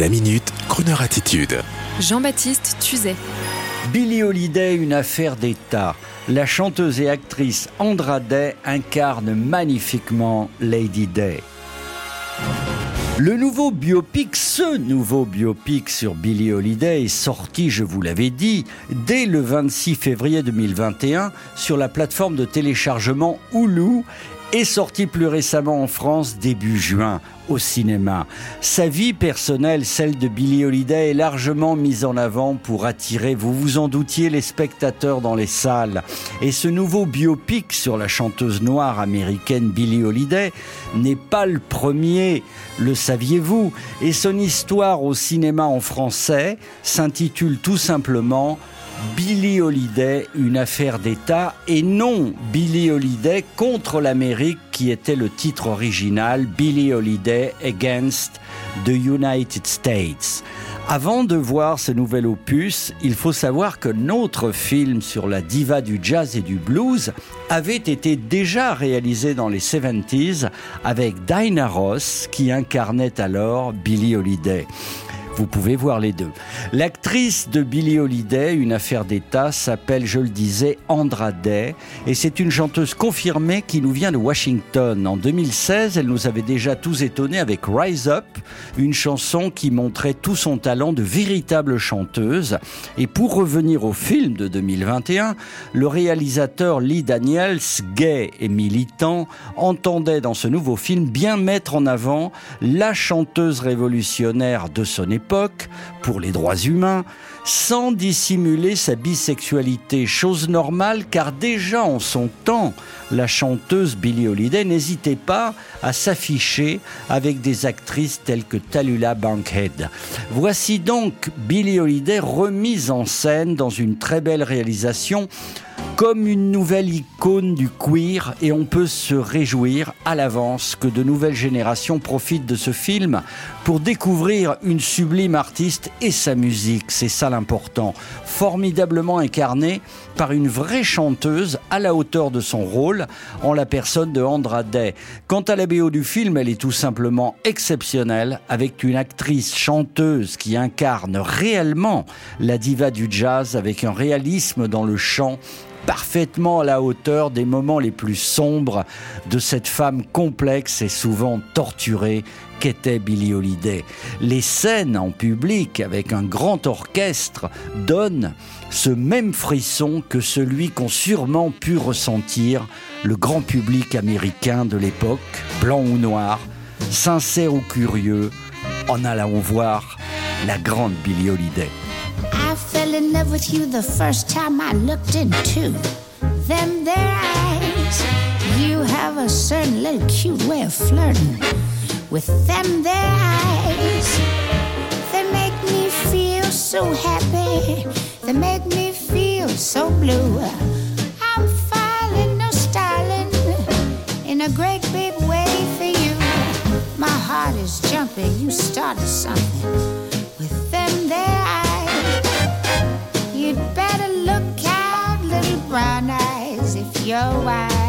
La minute, Kroneur attitude. Jean-Baptiste Tuzet. Billie Holiday, une affaire d'État. La chanteuse et actrice Andra Day incarne magnifiquement Lady Day. Le nouveau biopic, ce nouveau biopic sur Billie Holiday est sorti, je vous l'avais dit, dès le 26 février 2021 sur la plateforme de téléchargement Hulu est sorti plus récemment en France début juin au cinéma. Sa vie personnelle, celle de Billie Holiday, est largement mise en avant pour attirer, vous vous en doutiez, les spectateurs dans les salles. Et ce nouveau biopic sur la chanteuse noire américaine Billie Holiday n'est pas le premier, le saviez-vous? Et son histoire au cinéma en français s'intitule tout simplement Billie Holiday, une affaire d'État, et non Billie Holiday contre l'Amérique, qui était le titre original, Billie Holiday Against the United States. Avant de voir ce nouvel opus, il faut savoir que notre film sur la diva du jazz et du blues avait été déjà réalisé dans les 70s avec Dinah Ross qui incarnait alors Billie Holiday. Vous pouvez voir les deux. L'actrice de Billie Holiday, une affaire d'État, s'appelle, je le disais, Andra Day, et c'est une chanteuse confirmée qui nous vient de Washington. En 2016, elle nous avait déjà tous étonnés avec Rise Up, une chanson qui montrait tout son talent de véritable chanteuse. Et pour revenir au film de 2021, le réalisateur Lee Daniels, gay et militant, entendait dans ce nouveau film bien mettre en avant la chanteuse révolutionnaire de son époque pour les droits humains, sans dissimuler sa bisexualité, chose normale car déjà en son temps, la chanteuse Billie Holiday n'hésitait pas à s'afficher avec des actrices telles que Talula Bankhead. Voici donc Billie Holiday remise en scène dans une très belle réalisation comme une nouvelle icône du queer et on peut se réjouir à l'avance que de nouvelles générations profitent de ce film pour découvrir une sublime artiste et sa musique, c'est ça l'important, formidablement incarnée par une vraie chanteuse à la hauteur de son rôle en la personne de Andra Day. Quant à la BO du film, elle est tout simplement exceptionnelle avec une actrice chanteuse qui incarne réellement la diva du jazz avec un réalisme dans le chant parfaitement à la hauteur des moments les plus sombres de cette femme complexe et souvent torturée qu'était Billie Holiday. Les scènes en public avec un grand orchestre donnent ce même frisson que celui qu'ont sûrement pu ressentir le grand public américain de l'époque, blanc ou noir, sincère ou curieux, en allant voir la grande Billie Holiday. Fell in love with you the first time I looked into them their eyes. You have a certain little cute way of flirting with them their eyes. They make me feel so happy. They make me feel so blue. I'm falling, no styling, in a great big way for you. My heart is jumping. You started something your I.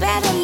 better